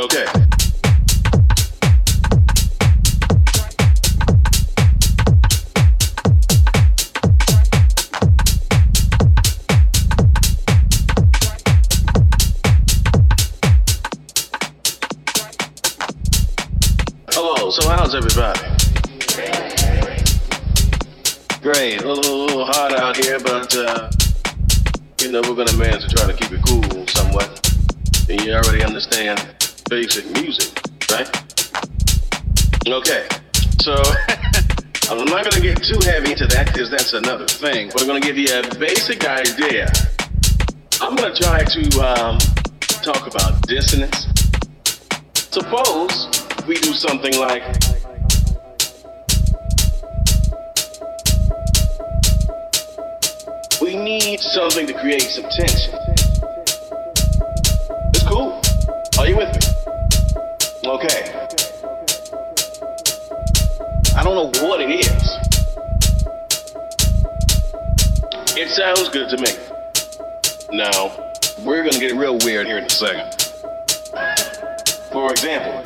okay. thing, but I'm going to give you a basic idea. I'm going to try to um, talk about dissonance. Suppose we do something like we need something to create some tension. good to me. Now, we're gonna get real weird here in a second. For example,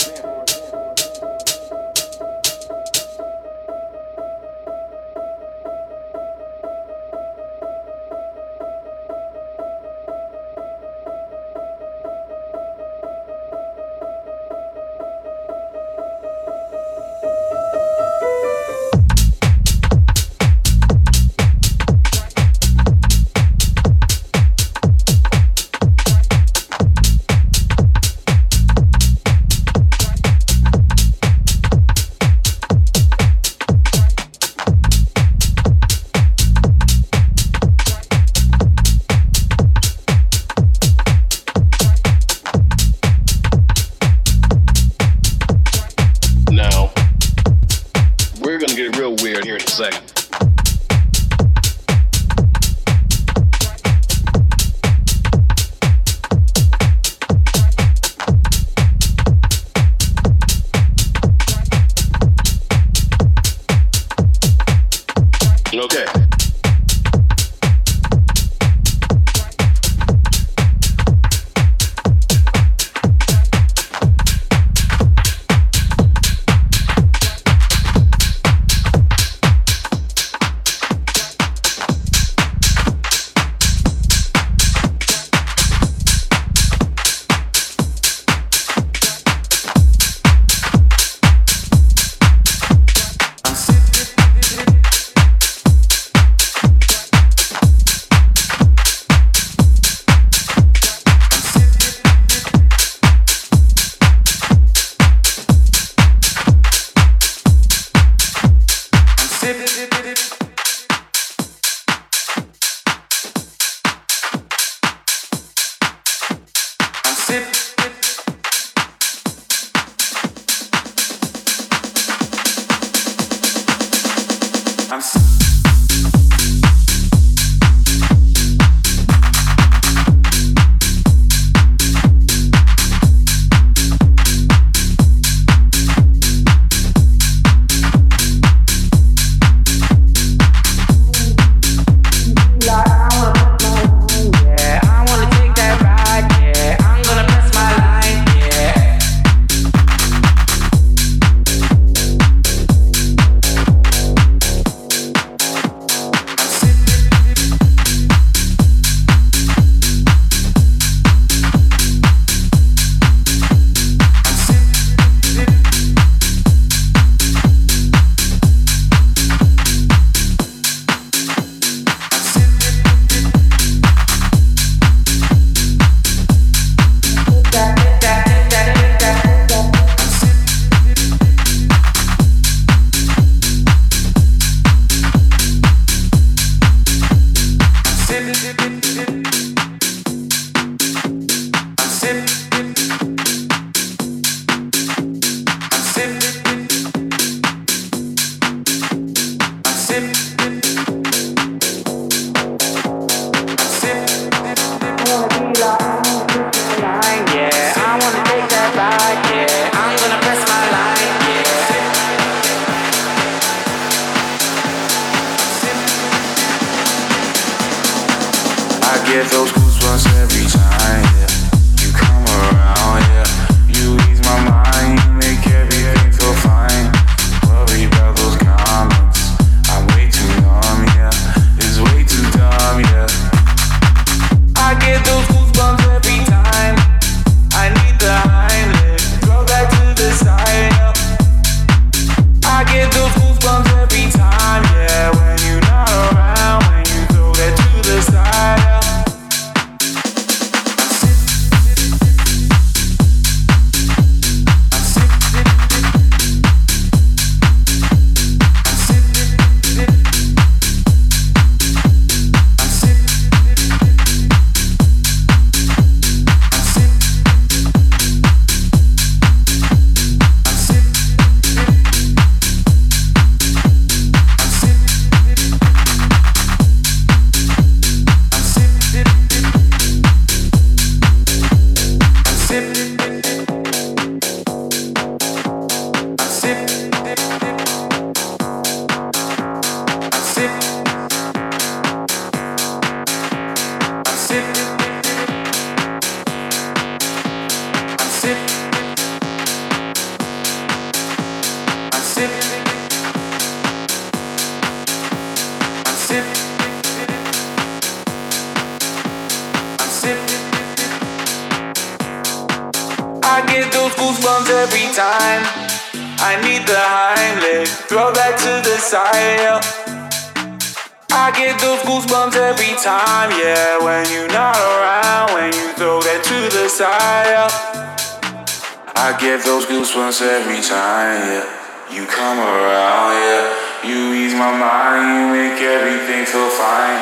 every time, yeah. You come around, yeah. You ease my mind, you make everything feel fine.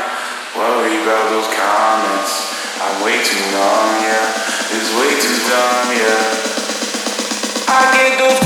Worry about those comments. I'm way too numb, yeah. It's way too dumb, yeah. I get those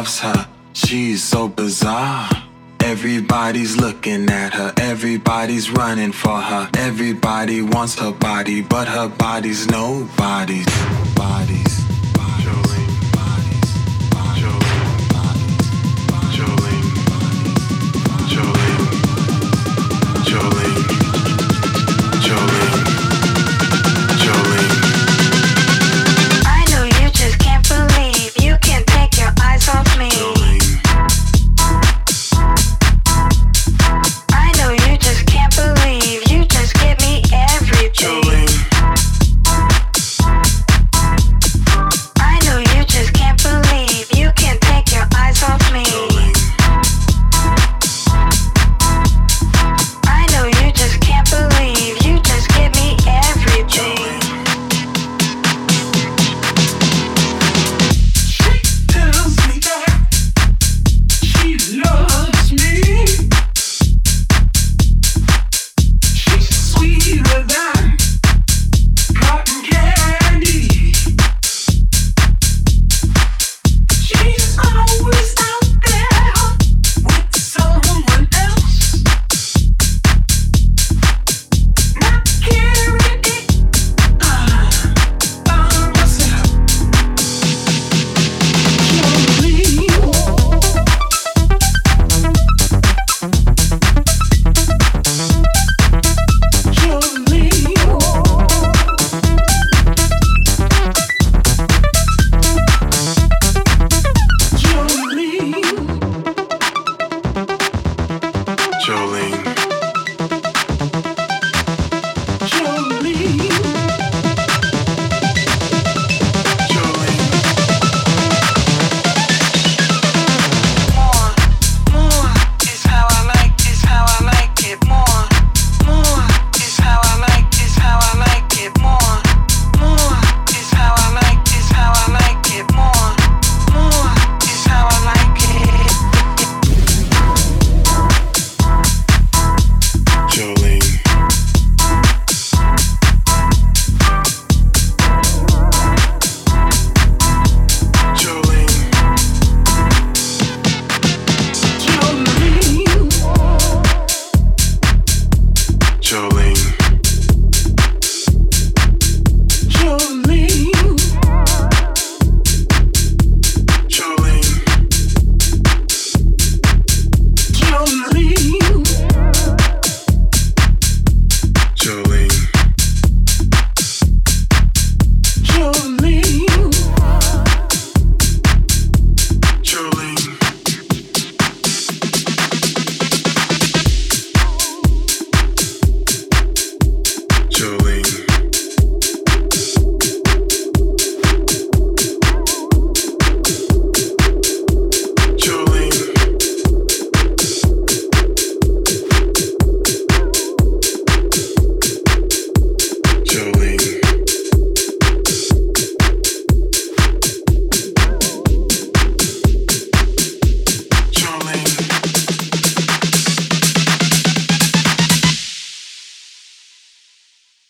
loves her. She's so bizarre. Everybody's looking at her, everybody's running for her. Everybody wants her body, but her body's nobody's. Bodies.